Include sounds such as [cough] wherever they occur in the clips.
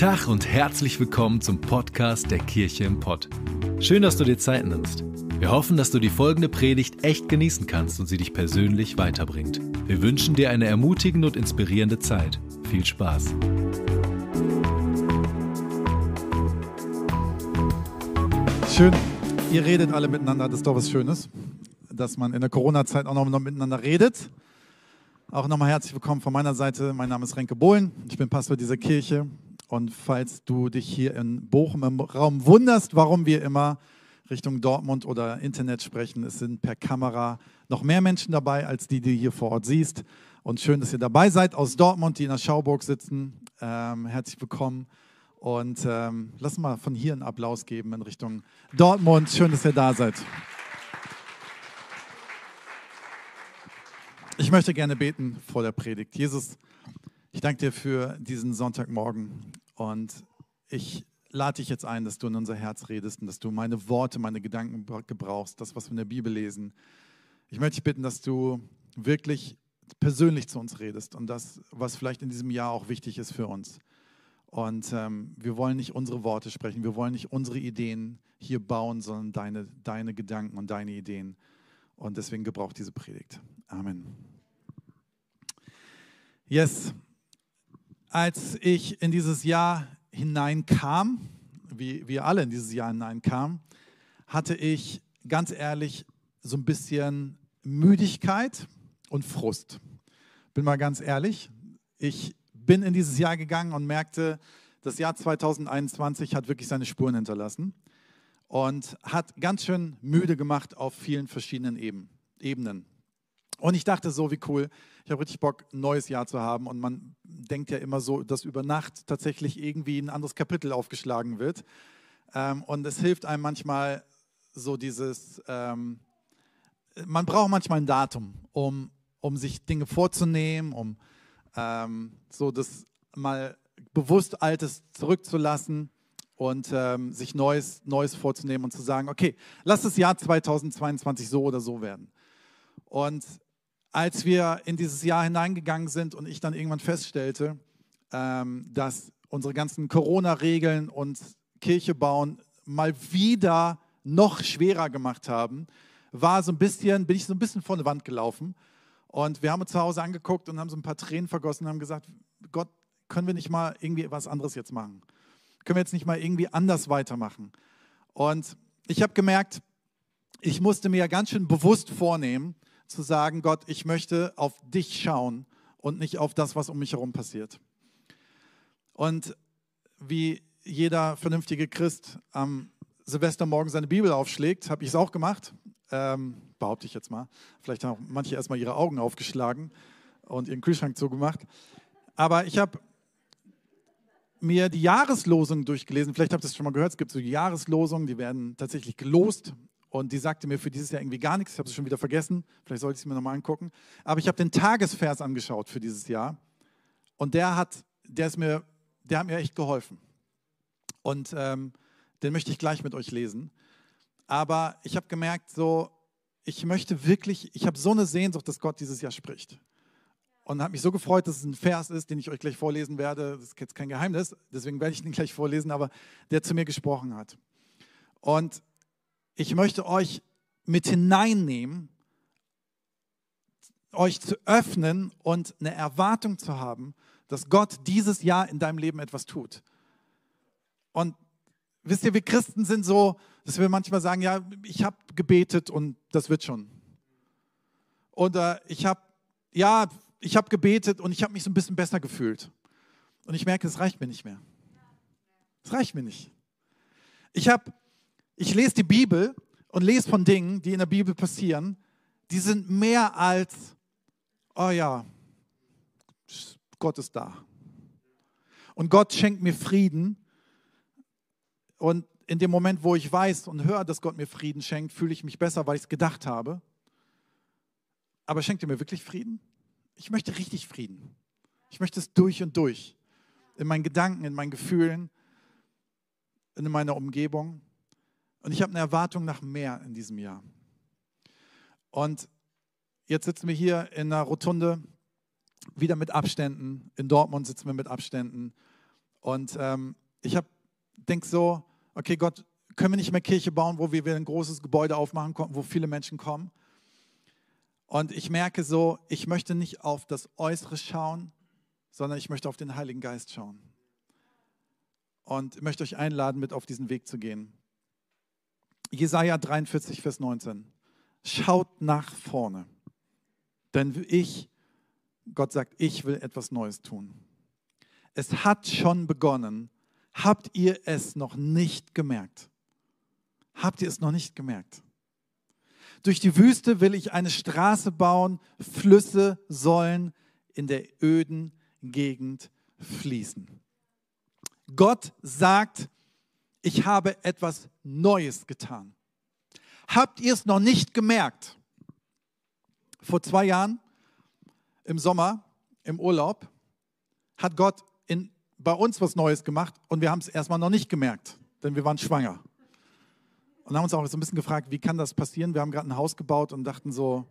Tag und herzlich willkommen zum Podcast der Kirche im Pott. Schön, dass du dir Zeit nimmst. Wir hoffen, dass du die folgende Predigt echt genießen kannst und sie dich persönlich weiterbringt. Wir wünschen dir eine ermutigende und inspirierende Zeit. Viel Spaß. Schön, ihr redet alle miteinander, das ist doch was Schönes, dass man in der Corona-Zeit auch noch miteinander redet. Auch nochmal herzlich willkommen von meiner Seite. Mein Name ist Renke Bohlen, ich bin Pastor dieser Kirche und falls du dich hier in Bochum im Raum wunderst, warum wir immer Richtung Dortmund oder Internet sprechen, es sind per Kamera noch mehr Menschen dabei, als die, die du hier vor Ort siehst. Und schön, dass ihr dabei seid aus Dortmund, die in der Schauburg sitzen. Ähm, herzlich willkommen. Und ähm, lass mal von hier einen Applaus geben in Richtung Dortmund. Schön, dass ihr da seid. Ich möchte gerne beten vor der Predigt. Jesus, ich danke dir für diesen Sonntagmorgen und ich lade dich jetzt ein, dass du in unser Herz redest und dass du meine Worte, meine Gedanken gebrauchst, das, was wir in der Bibel lesen. Ich möchte dich bitten, dass du wirklich persönlich zu uns redest und das, was vielleicht in diesem Jahr auch wichtig ist für uns. Und ähm, wir wollen nicht unsere Worte sprechen, wir wollen nicht unsere Ideen hier bauen, sondern deine, deine Gedanken und deine Ideen. Und deswegen gebraucht diese Predigt. Amen. Yes, als ich in dieses Jahr hineinkam, wie wir alle in dieses Jahr hineinkamen, hatte ich ganz ehrlich so ein bisschen Müdigkeit und Frust. Bin mal ganz ehrlich, ich bin in dieses Jahr gegangen und merkte, das Jahr 2021 hat wirklich seine Spuren hinterlassen und hat ganz schön müde gemacht auf vielen verschiedenen Ebenen. Und ich dachte so, wie cool, ich habe richtig Bock, ein neues Jahr zu haben. Und man denkt ja immer so, dass über Nacht tatsächlich irgendwie ein anderes Kapitel aufgeschlagen wird. Ähm, und es hilft einem manchmal so dieses, ähm, man braucht manchmal ein Datum, um, um sich Dinge vorzunehmen, um ähm, so das mal bewusst Altes zurückzulassen und ähm, sich Neues, Neues vorzunehmen und zu sagen, okay, lass das Jahr 2022 so oder so werden. Und als wir in dieses Jahr hineingegangen sind und ich dann irgendwann feststellte, ähm, dass unsere ganzen Corona-Regeln und Kirche bauen mal wieder noch schwerer gemacht haben, war so ein bisschen, bin ich so ein bisschen vor eine Wand gelaufen. Und wir haben uns zu Hause angeguckt und haben so ein paar Tränen vergossen und haben gesagt, Gott, können wir nicht mal irgendwie was anderes jetzt machen? Können wir jetzt nicht mal irgendwie anders weitermachen? Und ich habe gemerkt, ich musste mir ganz schön bewusst vornehmen, zu sagen, Gott, ich möchte auf dich schauen und nicht auf das, was um mich herum passiert. Und wie jeder vernünftige Christ am Silvestermorgen seine Bibel aufschlägt, habe ich es auch gemacht, ähm, behaupte ich jetzt mal. Vielleicht haben auch manche erstmal ihre Augen aufgeschlagen und ihren Kühlschrank zugemacht. Aber ich habe mir die Jahreslosung durchgelesen. Vielleicht habt ihr es schon mal gehört. Es gibt so Jahreslosungen, die werden tatsächlich gelost und die sagte mir für dieses Jahr irgendwie gar nichts. Ich habe sie schon wieder vergessen. Vielleicht sollte ich sie mir nochmal angucken. Aber ich habe den Tagesvers angeschaut für dieses Jahr. Und der hat, der ist mir, der hat mir echt geholfen. Und ähm, den möchte ich gleich mit euch lesen. Aber ich habe gemerkt, so, ich möchte wirklich, ich habe so eine Sehnsucht, dass Gott dieses Jahr spricht. Und habe mich so gefreut, dass es ein Vers ist, den ich euch gleich vorlesen werde. Das ist jetzt kein Geheimnis, deswegen werde ich ihn gleich vorlesen, aber der zu mir gesprochen hat. Und ich möchte euch mit hineinnehmen, euch zu öffnen und eine Erwartung zu haben, dass Gott dieses Jahr in deinem Leben etwas tut. Und wisst ihr, wir Christen sind so, dass wir manchmal sagen, ja, ich habe gebetet und das wird schon. Oder ich habe, ja, ich habe gebetet und ich habe mich so ein bisschen besser gefühlt. Und ich merke, es reicht mir nicht mehr. Es reicht mir nicht. Ich habe ich lese die Bibel und lese von Dingen, die in der Bibel passieren, die sind mehr als, oh ja, Gott ist da. Und Gott schenkt mir Frieden. Und in dem Moment, wo ich weiß und höre, dass Gott mir Frieden schenkt, fühle ich mich besser, weil ich es gedacht habe. Aber schenkt er mir wirklich Frieden? Ich möchte richtig Frieden. Ich möchte es durch und durch. In meinen Gedanken, in meinen Gefühlen, in meiner Umgebung. Und ich habe eine Erwartung nach mehr in diesem Jahr. Und jetzt sitzen wir hier in einer Rotunde, wieder mit Abständen. In Dortmund sitzen wir mit Abständen. Und ähm, ich denke so, okay Gott, können wir nicht mehr Kirche bauen, wo wir ein großes Gebäude aufmachen wo viele Menschen kommen? Und ich merke so, ich möchte nicht auf das Äußere schauen, sondern ich möchte auf den Heiligen Geist schauen. Und möchte euch einladen, mit auf diesen Weg zu gehen. Jesaja 43, Vers 19. Schaut nach vorne. Denn ich, Gott sagt, ich will etwas Neues tun. Es hat schon begonnen. Habt ihr es noch nicht gemerkt? Habt ihr es noch nicht gemerkt? Durch die Wüste will ich eine Straße bauen, Flüsse sollen in der öden Gegend fließen. Gott sagt, ich habe etwas Neues getan. Habt ihr es noch nicht gemerkt? Vor zwei Jahren im Sommer, im Urlaub, hat Gott in, bei uns was Neues gemacht und wir haben es erstmal noch nicht gemerkt, denn wir waren schwanger. Und haben uns auch so ein bisschen gefragt, wie kann das passieren? Wir haben gerade ein Haus gebaut und dachten so,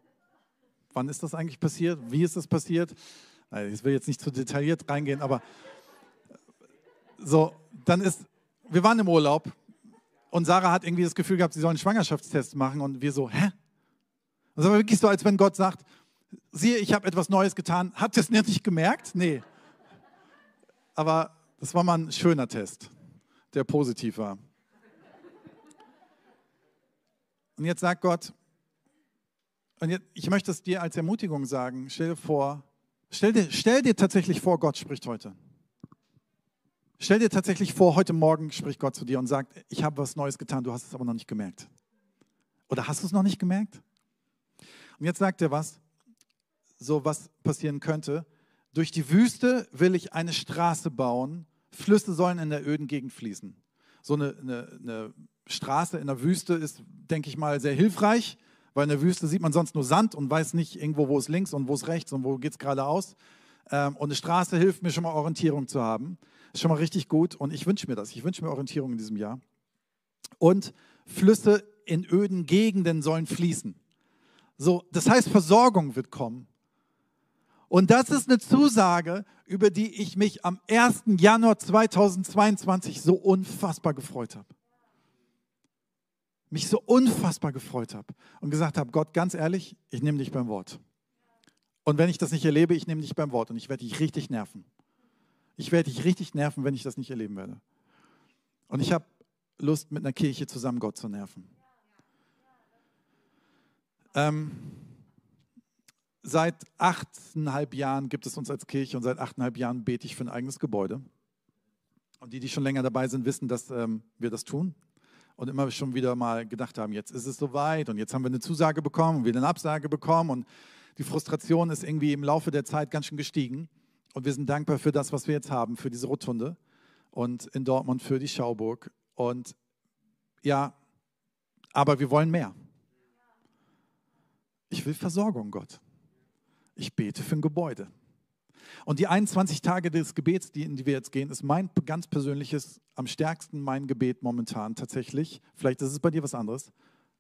wann ist das eigentlich passiert? Wie ist das passiert? Ich will jetzt nicht zu detailliert reingehen, aber so, dann ist, wir waren im Urlaub und Sarah hat irgendwie das Gefühl gehabt, sie soll einen Schwangerschaftstest machen und wir so, hä? Das war wirklich so, als wenn Gott sagt, siehe, ich habe etwas Neues getan. Habt ihr es nicht gemerkt? Nee. Aber das war mal ein schöner Test, der positiv war. Und jetzt sagt Gott, und jetzt, ich möchte es dir als Ermutigung sagen, stell dir vor, stell dir, stell dir tatsächlich vor, Gott spricht heute. Stell dir tatsächlich vor, heute Morgen spricht Gott zu dir und sagt, ich habe was Neues getan, du hast es aber noch nicht gemerkt. Oder hast du es noch nicht gemerkt? Und jetzt sagt er was, so was passieren könnte. Durch die Wüste will ich eine Straße bauen, Flüsse sollen in der öden Gegend fließen. So eine, eine, eine Straße in der Wüste ist, denke ich mal, sehr hilfreich, weil in der Wüste sieht man sonst nur Sand und weiß nicht irgendwo, wo ist links und wo ist rechts und wo geht es geradeaus. Ähm, und eine Straße hilft mir schon mal Orientierung zu haben. Ist schon mal richtig gut und ich wünsche mir das. Ich wünsche mir Orientierung in diesem Jahr. Und Flüsse in öden Gegenden sollen fließen. So, das heißt, Versorgung wird kommen. Und das ist eine Zusage, über die ich mich am 1. Januar 2022 so unfassbar gefreut habe. Mich so unfassbar gefreut habe und gesagt habe, Gott, ganz ehrlich, ich nehme dich beim Wort. Und wenn ich das nicht erlebe, ich nehme dich beim Wort und ich werde dich richtig nerven. Ich werde dich richtig nerven, wenn ich das nicht erleben werde. Und ich habe Lust, mit einer Kirche zusammen Gott zu nerven. Ähm, seit achteinhalb Jahren gibt es uns als Kirche und seit achteinhalb Jahren bete ich für ein eigenes Gebäude. Und die, die schon länger dabei sind, wissen, dass ähm, wir das tun. Und immer schon wieder mal gedacht haben, jetzt ist es soweit und jetzt haben wir eine Zusage bekommen und wieder eine Absage bekommen. Und die Frustration ist irgendwie im Laufe der Zeit ganz schön gestiegen. Und wir sind dankbar für das, was wir jetzt haben, für diese Rotunde und in Dortmund für die Schauburg. Und ja, aber wir wollen mehr. Ich will Versorgung, Gott. Ich bete für ein Gebäude. Und die 21 Tage des Gebets, die, in die wir jetzt gehen, ist mein ganz persönliches, am stärksten mein Gebet momentan tatsächlich. Vielleicht ist es bei dir was anderes,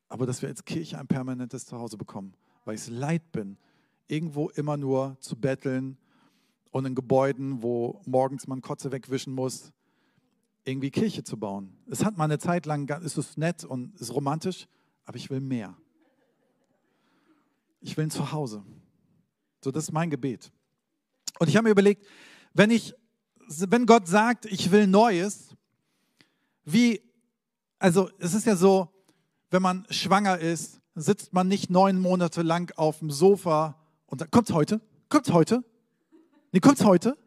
aber dass wir als Kirche ein permanentes Zuhause bekommen, weil ich es leid bin, irgendwo immer nur zu betteln und in Gebäuden, wo morgens man Kotze wegwischen muss, irgendwie Kirche zu bauen. Es hat mal eine Zeit lang, ist es nett und ist romantisch, aber ich will mehr. Ich will ein Zuhause. So, das ist mein Gebet. Und ich habe mir überlegt, wenn ich, wenn Gott sagt, ich will Neues, wie, also es ist ja so, wenn man schwanger ist, sitzt man nicht neun Monate lang auf dem Sofa und sagt, kommt's heute? Kommt's heute? Nee, kommt's heute?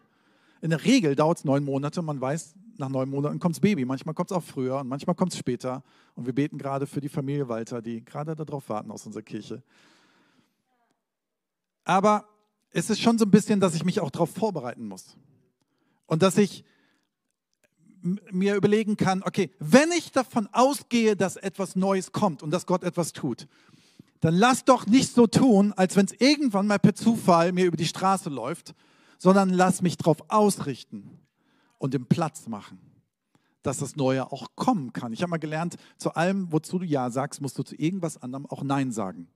In der Regel dauert es neun Monate. Man weiß, nach neun Monaten kommt das Baby. Manchmal kommt es auch früher und manchmal kommt es später. Und wir beten gerade für die Familie Walter, die gerade darauf warten aus unserer Kirche. Aber es ist schon so ein bisschen, dass ich mich auch darauf vorbereiten muss. Und dass ich mir überlegen kann, okay, wenn ich davon ausgehe, dass etwas Neues kommt und dass Gott etwas tut, dann lass doch nicht so tun, als wenn es irgendwann mal per Zufall mir über die Straße läuft sondern lass mich darauf ausrichten und den Platz machen, dass das Neue auch kommen kann. Ich habe mal gelernt, zu allem, wozu du Ja sagst, musst du zu irgendwas anderem auch Nein sagen.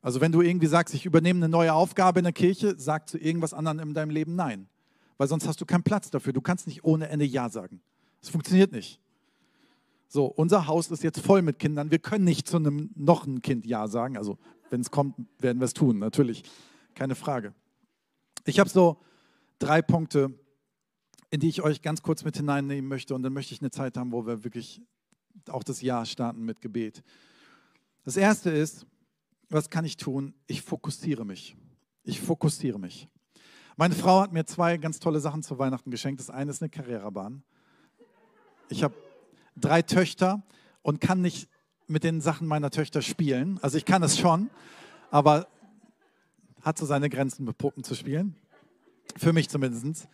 Also wenn du irgendwie sagst, ich übernehme eine neue Aufgabe in der Kirche, sag zu irgendwas anderem in deinem Leben Nein. weil sonst hast du keinen Platz dafür. Du kannst nicht ohne Ende Ja sagen. Das funktioniert nicht. So, unser Haus ist jetzt voll mit Kindern. Wir können nicht zu einem noch ein Kind Ja sagen. Also, wenn es kommt, werden wir es tun, natürlich. Keine Frage. Ich habe so drei Punkte, in die ich euch ganz kurz mit hineinnehmen möchte. Und dann möchte ich eine Zeit haben, wo wir wirklich auch das Jahr starten mit Gebet. Das erste ist, was kann ich tun? Ich fokussiere mich. Ich fokussiere mich. Meine Frau hat mir zwei ganz tolle Sachen zu Weihnachten geschenkt. Das eine ist eine Carrera-Bahn. Ich habe drei Töchter und kann nicht mit den Sachen meiner Töchter spielen. Also ich kann es schon, aber hat so seine Grenzen mit Puppen zu spielen. Für mich zumindest.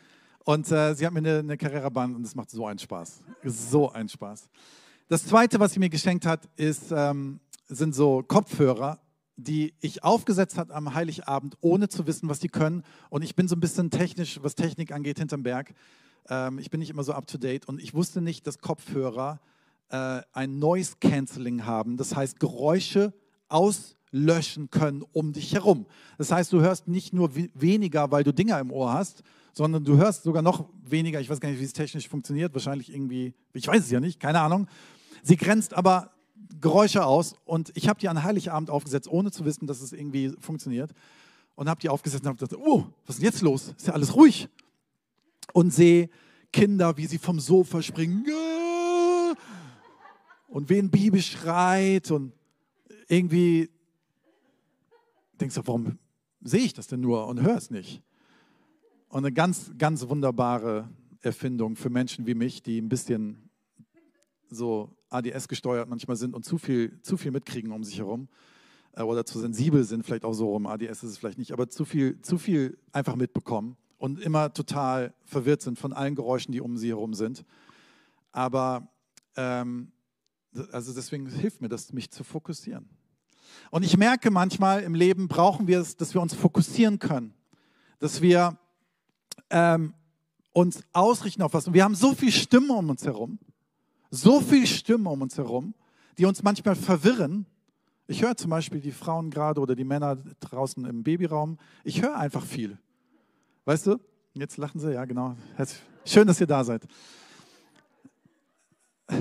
Und äh, sie hat mir eine, eine Carrera-Bahn und es macht so einen Spaß. So einen Spaß. Das zweite, was sie mir geschenkt hat, ist, ähm, sind so Kopfhörer, die ich aufgesetzt habe am Heiligabend, ohne zu wissen, was die können. Und ich bin so ein bisschen technisch, was Technik angeht, hinterm Berg. Ähm, ich bin nicht immer so up to date. Und ich wusste nicht, dass Kopfhörer äh, ein Noise Cancelling haben. Das heißt, Geräusche auslöschen können um dich herum. Das heißt, du hörst nicht nur weniger, weil du Dinger im Ohr hast, sondern du hörst sogar noch weniger. Ich weiß gar nicht, wie es technisch funktioniert. Wahrscheinlich irgendwie, ich weiß es ja nicht, keine Ahnung. Sie grenzt aber Geräusche aus und ich habe die an Heiligabend aufgesetzt, ohne zu wissen, dass es irgendwie funktioniert. Und habe die aufgesetzt und habe gedacht, oh, was ist denn jetzt los? Ist ja alles ruhig. Und sehe Kinder, wie sie vom Sofa springen. Und ein Baby schreit und irgendwie denkst du, warum sehe ich das denn nur und höre es nicht? Und eine ganz, ganz wunderbare Erfindung für Menschen wie mich, die ein bisschen so ADS gesteuert manchmal sind und zu viel, zu viel mitkriegen um sich herum äh, oder zu sensibel sind, vielleicht auch so rum. ADS ist es vielleicht nicht, aber zu viel, zu viel einfach mitbekommen und immer total verwirrt sind von allen Geräuschen, die um sie herum sind. Aber ähm, also deswegen hilft mir das, mich zu fokussieren. Und ich merke manchmal im Leben brauchen wir es, dass wir uns fokussieren können, dass wir ähm, uns ausrichten auf was. Und wir haben so viel Stimme um uns herum so viel Stimmen um uns herum, die uns manchmal verwirren. Ich höre zum Beispiel die Frauen gerade oder die Männer draußen im Babyraum. Ich höre einfach viel. Weißt du? Jetzt lachen sie, ja, genau. Schön, dass ihr da seid. [laughs]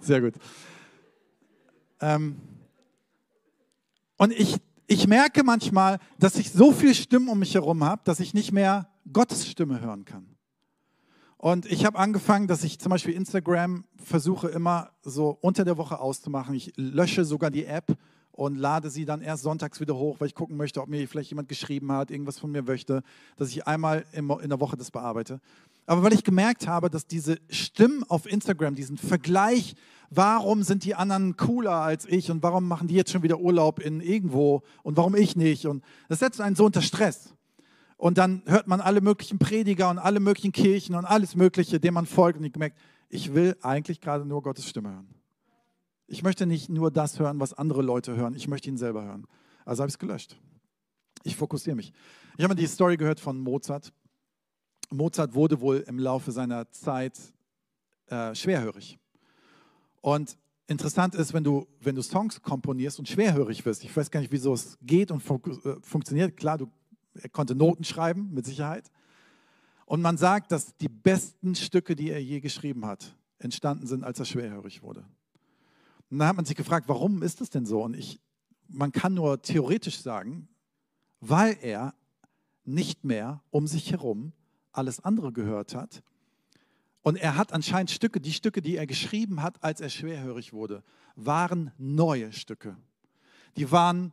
Sehr gut. Ähm, und ich, ich merke manchmal, dass ich so viel Stimmen um mich herum habe, dass ich nicht mehr Gottes Stimme hören kann. Und ich habe angefangen, dass ich zum Beispiel Instagram versuche immer so unter der Woche auszumachen. Ich lösche sogar die App und lade sie dann erst sonntags wieder hoch, weil ich gucken möchte, ob mir vielleicht jemand geschrieben hat, irgendwas von mir möchte, dass ich einmal in der Woche das bearbeite. Aber weil ich gemerkt habe, dass diese Stimmen auf Instagram, diesen Vergleich, warum sind die anderen cooler als ich und warum machen die jetzt schon wieder Urlaub in irgendwo und warum ich nicht und das setzt einen so unter Stress. Und dann hört man alle möglichen Prediger und alle möglichen Kirchen und alles Mögliche, dem man folgt. Und ich gemerkt, ich will eigentlich gerade nur Gottes Stimme hören. Ich möchte nicht nur das hören, was andere Leute hören. Ich möchte ihn selber hören. Also habe ich es gelöscht. Ich fokussiere mich. Ich habe die Story gehört von Mozart. Mozart wurde wohl im Laufe seiner Zeit äh, schwerhörig. Und interessant ist, wenn du, wenn du Songs komponierst und schwerhörig wirst, ich weiß gar nicht, wieso es geht und fun äh, funktioniert. Klar, du er konnte Noten schreiben, mit Sicherheit. Und man sagt, dass die besten Stücke, die er je geschrieben hat, entstanden sind, als er schwerhörig wurde. Und da hat man sich gefragt, warum ist das denn so? Und ich, man kann nur theoretisch sagen, weil er nicht mehr um sich herum alles andere gehört hat. Und er hat anscheinend Stücke, die Stücke, die er geschrieben hat, als er schwerhörig wurde, waren neue Stücke. Die waren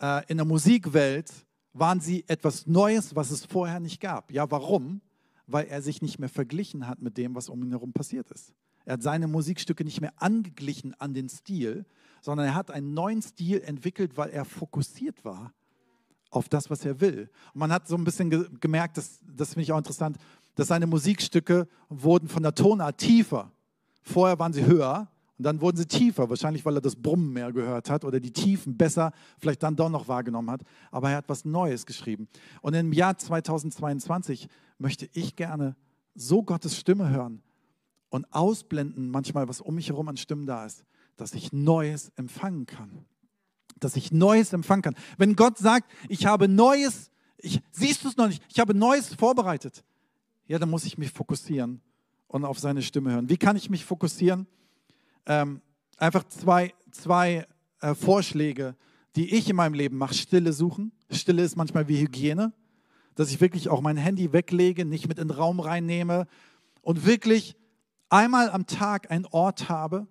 äh, in der Musikwelt waren sie etwas Neues, was es vorher nicht gab. Ja, warum? Weil er sich nicht mehr verglichen hat mit dem, was um ihn herum passiert ist. Er hat seine Musikstücke nicht mehr angeglichen an den Stil, sondern er hat einen neuen Stil entwickelt, weil er fokussiert war auf das, was er will. Und man hat so ein bisschen ge gemerkt, das, das finde ich auch interessant, dass seine Musikstücke wurden von der Tonart tiefer. Vorher waren sie höher und dann wurden sie tiefer, wahrscheinlich weil er das Brummen mehr gehört hat oder die Tiefen besser vielleicht dann doch noch wahrgenommen hat. Aber er hat was Neues geschrieben. Und im Jahr 2022 möchte ich gerne so Gottes Stimme hören und ausblenden manchmal, was um mich herum an Stimmen da ist, dass ich Neues empfangen kann. Dass ich Neues empfangen kann. Wenn Gott sagt, ich habe Neues ich, siehst du es noch nicht? Ich habe Neues vorbereitet. Ja, dann muss ich mich fokussieren und auf seine Stimme hören. Wie kann ich mich fokussieren? Ähm, einfach zwei, zwei äh, Vorschläge, die ich in meinem Leben mache. Stille suchen. Stille ist manchmal wie Hygiene, dass ich wirklich auch mein Handy weglege, nicht mit in den Raum reinnehme und wirklich einmal am Tag einen Ort habe,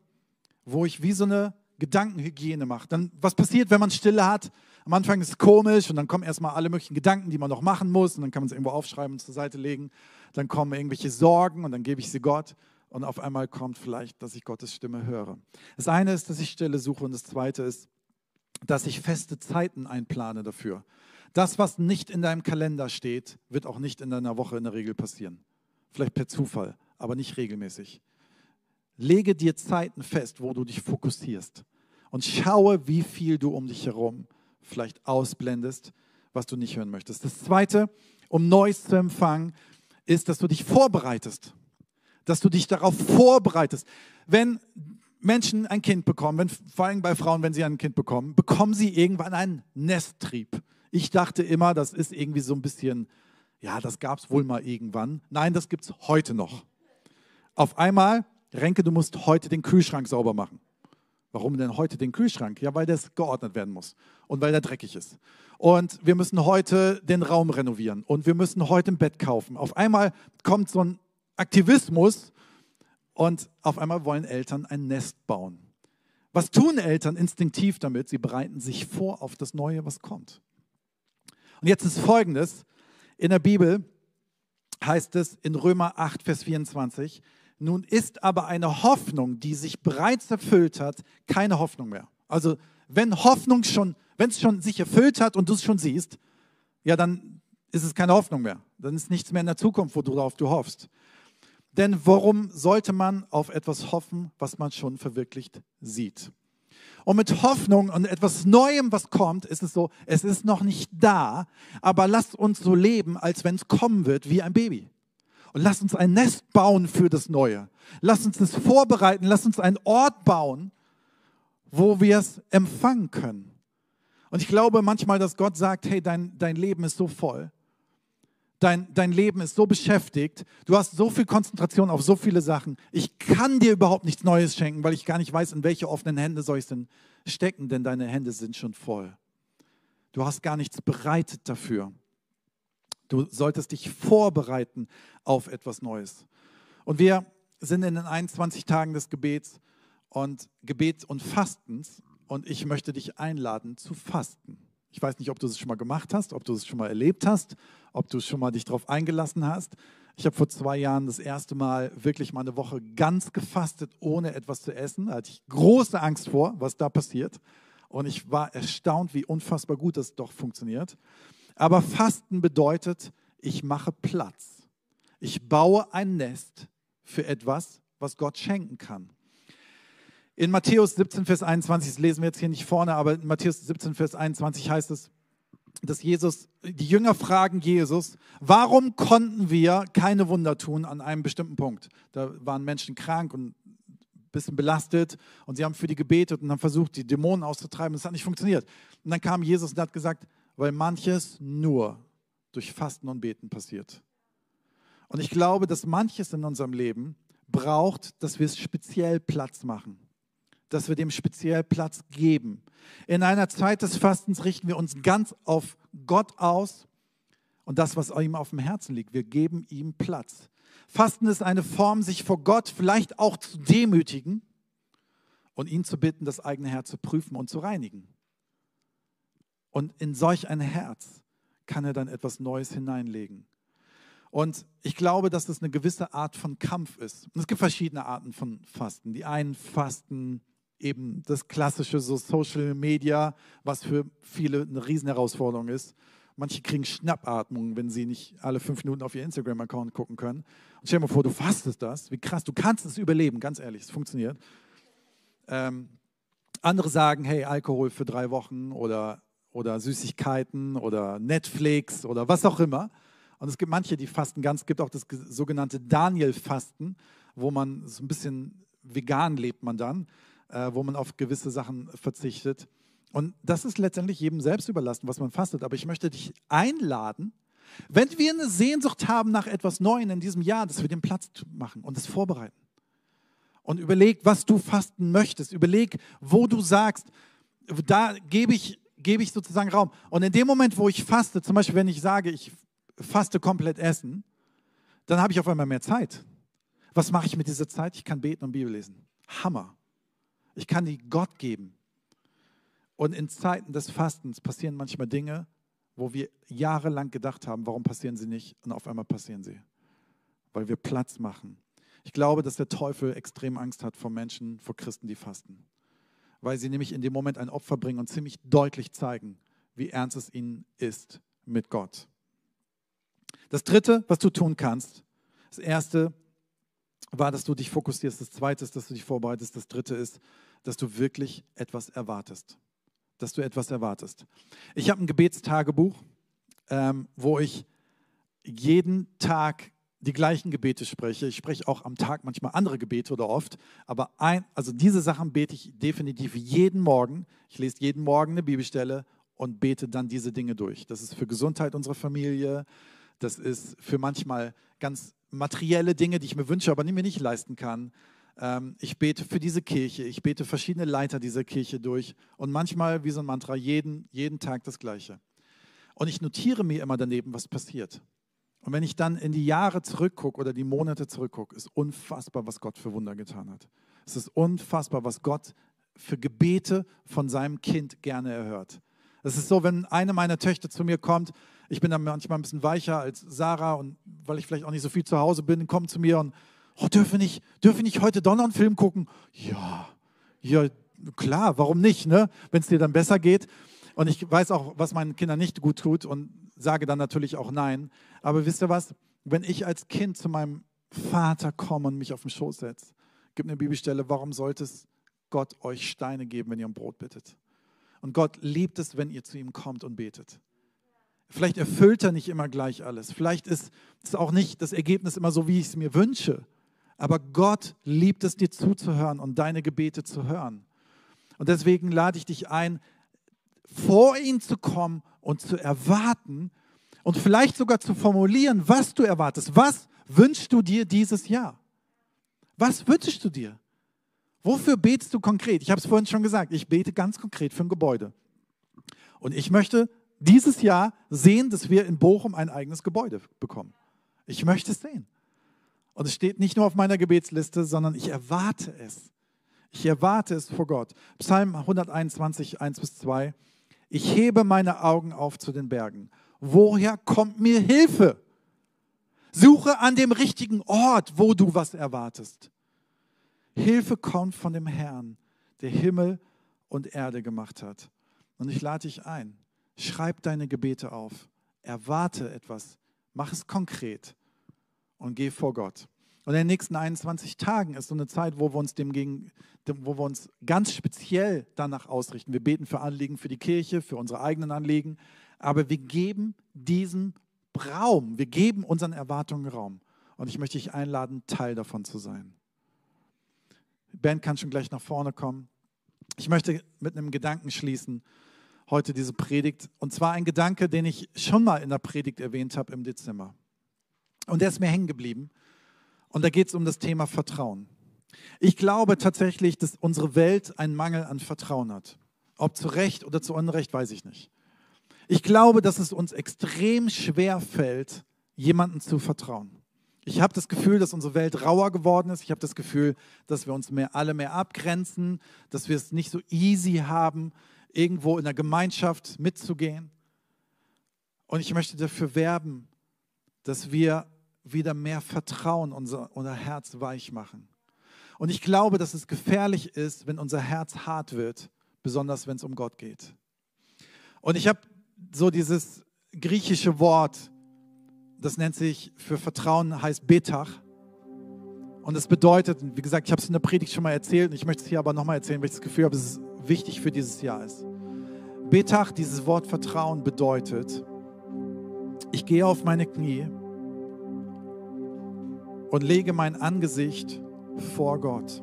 wo ich wie so eine Gedankenhygiene mache. Dann, was passiert, wenn man Stille hat? Am Anfang ist es komisch und dann kommen erstmal alle möglichen Gedanken, die man noch machen muss und dann kann man es irgendwo aufschreiben und zur Seite legen. Dann kommen irgendwelche Sorgen und dann gebe ich sie Gott und auf einmal kommt vielleicht, dass ich Gottes Stimme höre. Das eine ist, dass ich Stille suche und das zweite ist, dass ich feste Zeiten einplane dafür. Das, was nicht in deinem Kalender steht, wird auch nicht in deiner Woche in der Regel passieren. Vielleicht per Zufall, aber nicht regelmäßig. Lege dir Zeiten fest, wo du dich fokussierst und schaue, wie viel du um dich herum vielleicht ausblendest, was du nicht hören möchtest. Das Zweite, um Neues zu empfangen, ist, dass du dich vorbereitest. Dass du dich darauf vorbereitest. Wenn Menschen ein Kind bekommen, wenn, vor allem bei Frauen, wenn sie ein Kind bekommen, bekommen sie irgendwann einen Nesttrieb. Ich dachte immer, das ist irgendwie so ein bisschen, ja, das gab es wohl mal irgendwann. Nein, das gibt es heute noch. Auf einmal Renke, du musst heute den Kühlschrank sauber machen. Warum denn heute den Kühlschrank? Ja, weil das geordnet werden muss und weil der dreckig ist. Und wir müssen heute den Raum renovieren und wir müssen heute ein Bett kaufen. Auf einmal kommt so ein Aktivismus und auf einmal wollen Eltern ein Nest bauen. Was tun Eltern instinktiv damit? Sie bereiten sich vor auf das Neue, was kommt. Und jetzt ist Folgendes. In der Bibel heißt es in Römer 8, Vers 24, nun ist aber eine Hoffnung, die sich bereits erfüllt hat, keine Hoffnung mehr. Also wenn Hoffnung schon, wenn es schon sich erfüllt hat und du es schon siehst, ja, dann ist es keine Hoffnung mehr. Dann ist nichts mehr in der Zukunft, worauf du hoffst. Denn warum sollte man auf etwas hoffen, was man schon verwirklicht sieht? Und mit Hoffnung und etwas Neuem, was kommt, ist es so, es ist noch nicht da, aber lasst uns so leben, als wenn es kommen wird, wie ein Baby. Und lass uns ein Nest bauen für das Neue. Lass uns es vorbereiten. Lass uns einen Ort bauen, wo wir es empfangen können. Und ich glaube manchmal, dass Gott sagt, hey, dein, dein Leben ist so voll. Dein, dein Leben ist so beschäftigt. Du hast so viel Konzentration auf so viele Sachen. Ich kann dir überhaupt nichts Neues schenken, weil ich gar nicht weiß, in welche offenen Hände soll ich es denn stecken, denn deine Hände sind schon voll. Du hast gar nichts bereitet dafür. Du solltest dich vorbereiten auf etwas Neues. Und wir sind in den 21 Tagen des Gebets und Gebets und Fastens und ich möchte dich einladen zu fasten. Ich weiß nicht, ob du es schon mal gemacht hast, ob du es schon mal erlebt hast, ob du schon mal dich darauf eingelassen hast. Ich habe vor zwei Jahren das erste Mal wirklich mal eine Woche ganz gefastet, ohne etwas zu essen. Da hatte ich große Angst vor, was da passiert. Und ich war erstaunt, wie unfassbar gut das doch funktioniert. Aber Fasten bedeutet, ich mache Platz. Ich baue ein Nest für etwas, was Gott schenken kann. In Matthäus 17, Vers 21, das lesen wir jetzt hier nicht vorne, aber in Matthäus 17, Vers 21 heißt es, dass Jesus, die Jünger fragen Jesus, warum konnten wir keine Wunder tun an einem bestimmten Punkt? Da waren Menschen krank und ein bisschen belastet und sie haben für die gebetet und haben versucht, die Dämonen auszutreiben. Das hat nicht funktioniert. Und dann kam Jesus und hat gesagt, weil manches nur durch Fasten und Beten passiert. Und ich glaube, dass manches in unserem Leben braucht, dass wir es speziell Platz machen, dass wir dem speziell Platz geben. In einer Zeit des Fastens richten wir uns ganz auf Gott aus und das, was ihm auf dem Herzen liegt. Wir geben ihm Platz. Fasten ist eine Form, sich vor Gott vielleicht auch zu demütigen und ihn zu bitten, das eigene Herz zu prüfen und zu reinigen. Und in solch ein Herz kann er dann etwas Neues hineinlegen. Und ich glaube, dass das eine gewisse Art von Kampf ist. Und es gibt verschiedene Arten von Fasten. Die einen fasten eben das klassische so Social Media, was für viele eine Riesenherausforderung ist. Manche kriegen Schnappatmung, wenn sie nicht alle fünf Minuten auf ihr Instagram-Account gucken können. Und stell dir mal vor, du fastest das. Wie krass, du kannst es überleben, ganz ehrlich, es funktioniert. Ähm, andere sagen, hey, Alkohol für drei Wochen oder oder Süßigkeiten oder Netflix oder was auch immer. Und es gibt manche, die fasten ganz. Es gibt auch das sogenannte Daniel-Fasten, wo man so ein bisschen vegan lebt man dann, äh, wo man auf gewisse Sachen verzichtet. Und das ist letztendlich jedem selbst überlassen, was man fastet. Aber ich möchte dich einladen, wenn wir eine Sehnsucht haben nach etwas Neuem in diesem Jahr, dass wir den Platz machen und es vorbereiten. Und überleg, was du fasten möchtest. Überleg, wo du sagst, da gebe ich, gebe ich sozusagen Raum. Und in dem Moment, wo ich faste, zum Beispiel, wenn ich sage, ich faste komplett Essen, dann habe ich auf einmal mehr Zeit. Was mache ich mit dieser Zeit? Ich kann beten und Bibel lesen. Hammer. Ich kann die Gott geben. Und in Zeiten des Fastens passieren manchmal Dinge, wo wir jahrelang gedacht haben, warum passieren sie nicht? Und auf einmal passieren sie. Weil wir Platz machen. Ich glaube, dass der Teufel extrem Angst hat vor Menschen, vor Christen, die fasten. Weil sie nämlich in dem Moment ein Opfer bringen und ziemlich deutlich zeigen, wie ernst es ihnen ist mit Gott. Das Dritte, was du tun kannst, das Erste war, dass du dich fokussierst. Das Zweite ist, dass du dich vorbereitest. Das Dritte ist, dass du wirklich etwas erwartest. Dass du etwas erwartest. Ich habe ein Gebetstagebuch, ähm, wo ich jeden Tag die gleichen Gebete spreche. Ich spreche auch am Tag manchmal andere Gebete oder oft, aber ein, also diese Sachen bete ich definitiv jeden Morgen. Ich lese jeden Morgen eine Bibelstelle und bete dann diese Dinge durch. Das ist für Gesundheit unserer Familie, das ist für manchmal ganz materielle Dinge, die ich mir wünsche, aber mir nicht leisten kann. Ähm, ich bete für diese Kirche, ich bete verschiedene Leiter dieser Kirche durch und manchmal wie so ein Mantra jeden, jeden Tag das Gleiche. Und ich notiere mir immer daneben, was passiert. Und wenn ich dann in die Jahre zurückgucke oder die Monate zurückgucke, ist unfassbar, was Gott für Wunder getan hat. Es ist unfassbar, was Gott für Gebete von seinem Kind gerne erhört. Es ist so, wenn eine meiner Töchter zu mir kommt, ich bin dann manchmal ein bisschen weicher als Sarah und weil ich vielleicht auch nicht so viel zu Hause bin, kommt zu mir und, oh, dürfen nicht, dürfen nicht heute Donner einen Film gucken? Ja, ja, klar, warum nicht, ne? wenn es dir dann besser geht. Und ich weiß auch, was meinen Kindern nicht gut tut und sage dann natürlich auch nein. Aber wisst ihr was? Wenn ich als Kind zu meinem Vater komme und mich auf den Schoß setze, gibt eine Bibelstelle, warum sollte es Gott euch Steine geben, wenn ihr um Brot bittet? Und Gott liebt es, wenn ihr zu ihm kommt und betet. Vielleicht erfüllt er nicht immer gleich alles. Vielleicht ist es auch nicht das Ergebnis immer so, wie ich es mir wünsche. Aber Gott liebt es, dir zuzuhören und deine Gebete zu hören. Und deswegen lade ich dich ein, vor ihn zu kommen und zu erwarten und vielleicht sogar zu formulieren, was du erwartest. Was wünschst du dir dieses Jahr? Was wünschst du dir? Wofür betest du konkret? Ich habe es vorhin schon gesagt, ich bete ganz konkret für ein Gebäude. Und ich möchte dieses Jahr sehen, dass wir in Bochum ein eigenes Gebäude bekommen. Ich möchte es sehen. Und es steht nicht nur auf meiner Gebetsliste, sondern ich erwarte es. Ich erwarte es vor Gott. Psalm 121, 1 bis 2. Ich hebe meine Augen auf zu den Bergen. Woher kommt mir Hilfe? Suche an dem richtigen Ort, wo du was erwartest. Hilfe kommt von dem Herrn, der Himmel und Erde gemacht hat. Und ich lade dich ein, schreib deine Gebete auf, erwarte etwas, mach es konkret und geh vor Gott. Und in den nächsten 21 Tagen ist so eine Zeit, wo wir uns dem gegen, wo wir uns ganz speziell danach ausrichten. Wir beten für Anliegen für die Kirche, für unsere eigenen Anliegen, aber wir geben diesem Raum, wir geben unseren Erwartungen Raum. Und ich möchte dich einladen, Teil davon zu sein. Band kann schon gleich nach vorne kommen. Ich möchte mit einem Gedanken schließen, heute diese Predigt. Und zwar ein Gedanke, den ich schon mal in der Predigt erwähnt habe im Dezember. Und der ist mir hängen geblieben. Und da geht es um das Thema Vertrauen. Ich glaube tatsächlich, dass unsere Welt einen Mangel an Vertrauen hat. Ob zu Recht oder zu Unrecht, weiß ich nicht. Ich glaube, dass es uns extrem schwer fällt, jemandem zu vertrauen. Ich habe das Gefühl, dass unsere Welt rauer geworden ist. Ich habe das Gefühl, dass wir uns mehr, alle mehr abgrenzen, dass wir es nicht so easy haben, irgendwo in der Gemeinschaft mitzugehen. Und ich möchte dafür werben, dass wir wieder mehr Vertrauen unser, unser Herz weich machen. Und ich glaube, dass es gefährlich ist, wenn unser Herz hart wird, besonders wenn es um Gott geht. Und ich habe so dieses griechische Wort, das nennt sich für Vertrauen, heißt Betach. Und es bedeutet, wie gesagt, ich habe es in der Predigt schon mal erzählt, ich möchte es hier aber nochmal erzählen, weil ich das Gefühl habe, es wichtig für dieses Jahr ist. Betach, dieses Wort Vertrauen bedeutet, ich gehe auf meine Knie und lege mein Angesicht vor Gott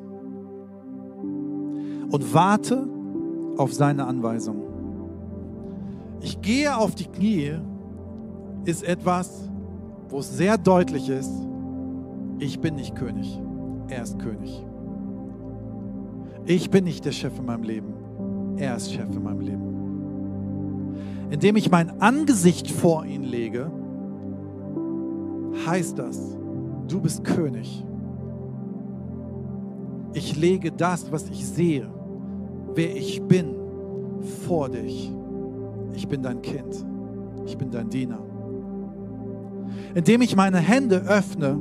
und warte auf seine Anweisung. Ich gehe auf die Knie ist etwas, wo es sehr deutlich ist, ich bin nicht König, er ist König. Ich bin nicht der Chef in meinem Leben, er ist Chef in meinem Leben. Indem ich mein Angesicht vor ihn lege, heißt das, du bist König. Ich lege das, was ich sehe, wer ich bin, vor dich. Ich bin dein Kind. Ich bin dein Diener. Indem ich meine Hände öffne,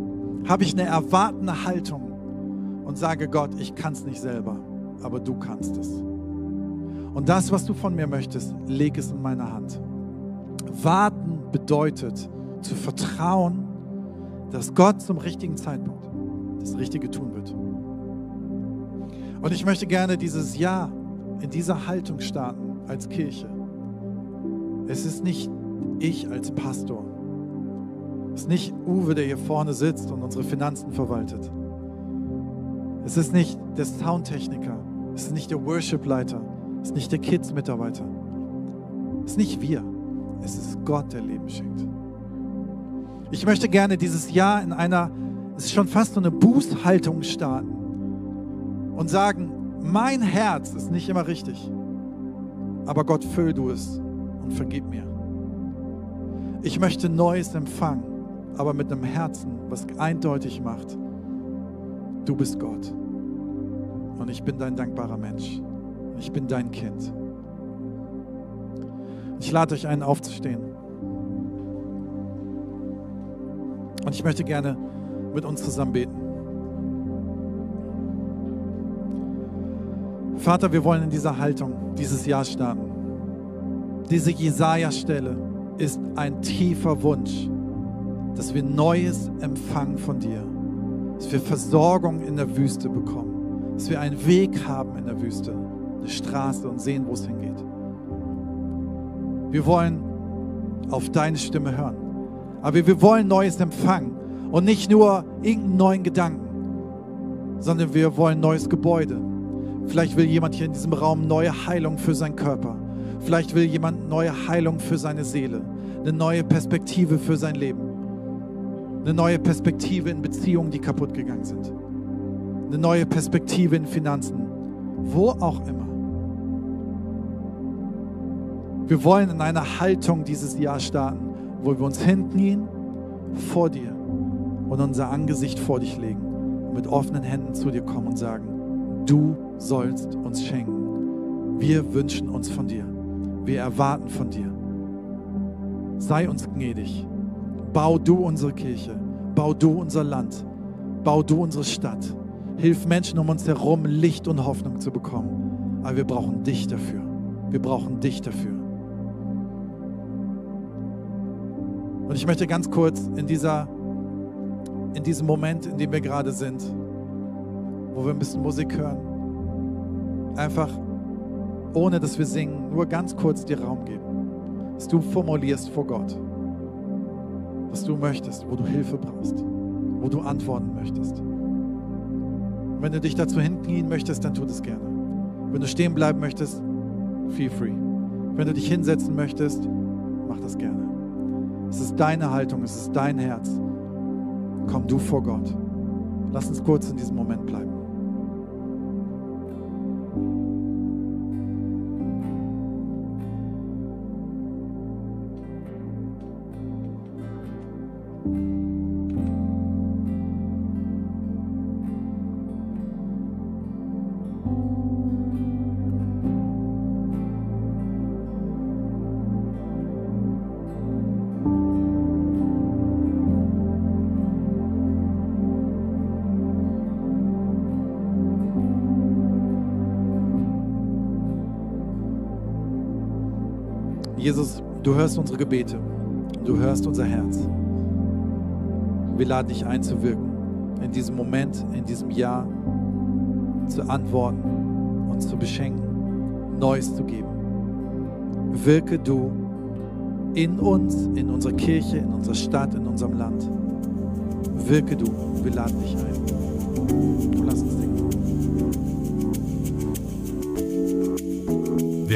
habe ich eine erwartende Haltung und sage Gott, ich kann es nicht selber, aber du kannst es. Und das, was du von mir möchtest, leg es in meine Hand. Warten bedeutet zu vertrauen, dass Gott zum richtigen Zeitpunkt das Richtige tun wird. Und ich möchte gerne dieses Jahr in dieser Haltung starten als Kirche. Es ist nicht ich als Pastor. Es ist nicht Uwe, der hier vorne sitzt und unsere Finanzen verwaltet. Es ist nicht der Soundtechniker. Es ist nicht der Worshipleiter. Es ist nicht der Kids-Mitarbeiter. Es ist nicht wir. Es ist Gott, der Leben schenkt. Ich möchte gerne dieses Jahr in einer, es ist schon fast so eine Bußhaltung starten und sagen, mein Herz ist nicht immer richtig, aber Gott, füll du es und vergib mir. Ich möchte Neues empfangen, aber mit einem Herzen, was eindeutig macht, du bist Gott und ich bin dein dankbarer Mensch. Ich bin dein Kind. Ich lade euch ein, aufzustehen. Und ich möchte gerne mit uns zusammen beten. Vater, wir wollen in dieser Haltung dieses Jahr starten. Diese Jesaja-Stelle ist ein tiefer Wunsch, dass wir Neues empfangen von dir, dass wir Versorgung in der Wüste bekommen, dass wir einen Weg haben in der Wüste, eine Straße und sehen, wo es hingeht. Wir wollen auf deine Stimme hören, aber wir wollen Neues empfangen und nicht nur irgendeinen neuen Gedanken, sondern wir wollen neues Gebäude. Vielleicht will jemand hier in diesem Raum neue Heilung für seinen Körper. Vielleicht will jemand neue Heilung für seine Seele, eine neue Perspektive für sein Leben, eine neue Perspektive in Beziehungen, die kaputt gegangen sind, eine neue Perspektive in Finanzen, wo auch immer. Wir wollen in einer Haltung dieses Jahr starten, wo wir uns hinknien vor dir und unser Angesicht vor dich legen und mit offenen Händen zu dir kommen und sagen, du sollst uns schenken. Wir wünschen uns von dir. Wir erwarten von dir. Sei uns gnädig. Bau du unsere Kirche. Bau du unser Land. Bau du unsere Stadt. Hilf Menschen um uns herum, Licht und Hoffnung zu bekommen. Aber wir brauchen dich dafür. Wir brauchen dich dafür. Und ich möchte ganz kurz in, dieser, in diesem Moment, in dem wir gerade sind, wo wir ein bisschen Musik hören, einfach ohne dass wir singen, nur ganz kurz dir Raum geben. Dass du formulierst vor Gott, was du möchtest, wo du Hilfe brauchst, wo du antworten möchtest. Und wenn du dich dazu hinknien möchtest, dann tu das gerne. Wenn du stehen bleiben möchtest, feel free. Wenn du dich hinsetzen möchtest, mach das gerne. Es ist deine Haltung, es ist dein Herz. Komm du vor Gott. Lass uns kurz in diesem Moment bleiben. Jesus, du hörst unsere Gebete, du hörst unser Herz. Wir laden dich ein zu wirken, in diesem Moment, in diesem Jahr, zu antworten, uns zu beschenken, Neues zu geben. Wirke du in uns, in unserer Kirche, in unserer Stadt, in unserem Land. Wirke du, wir laden dich ein. Lass uns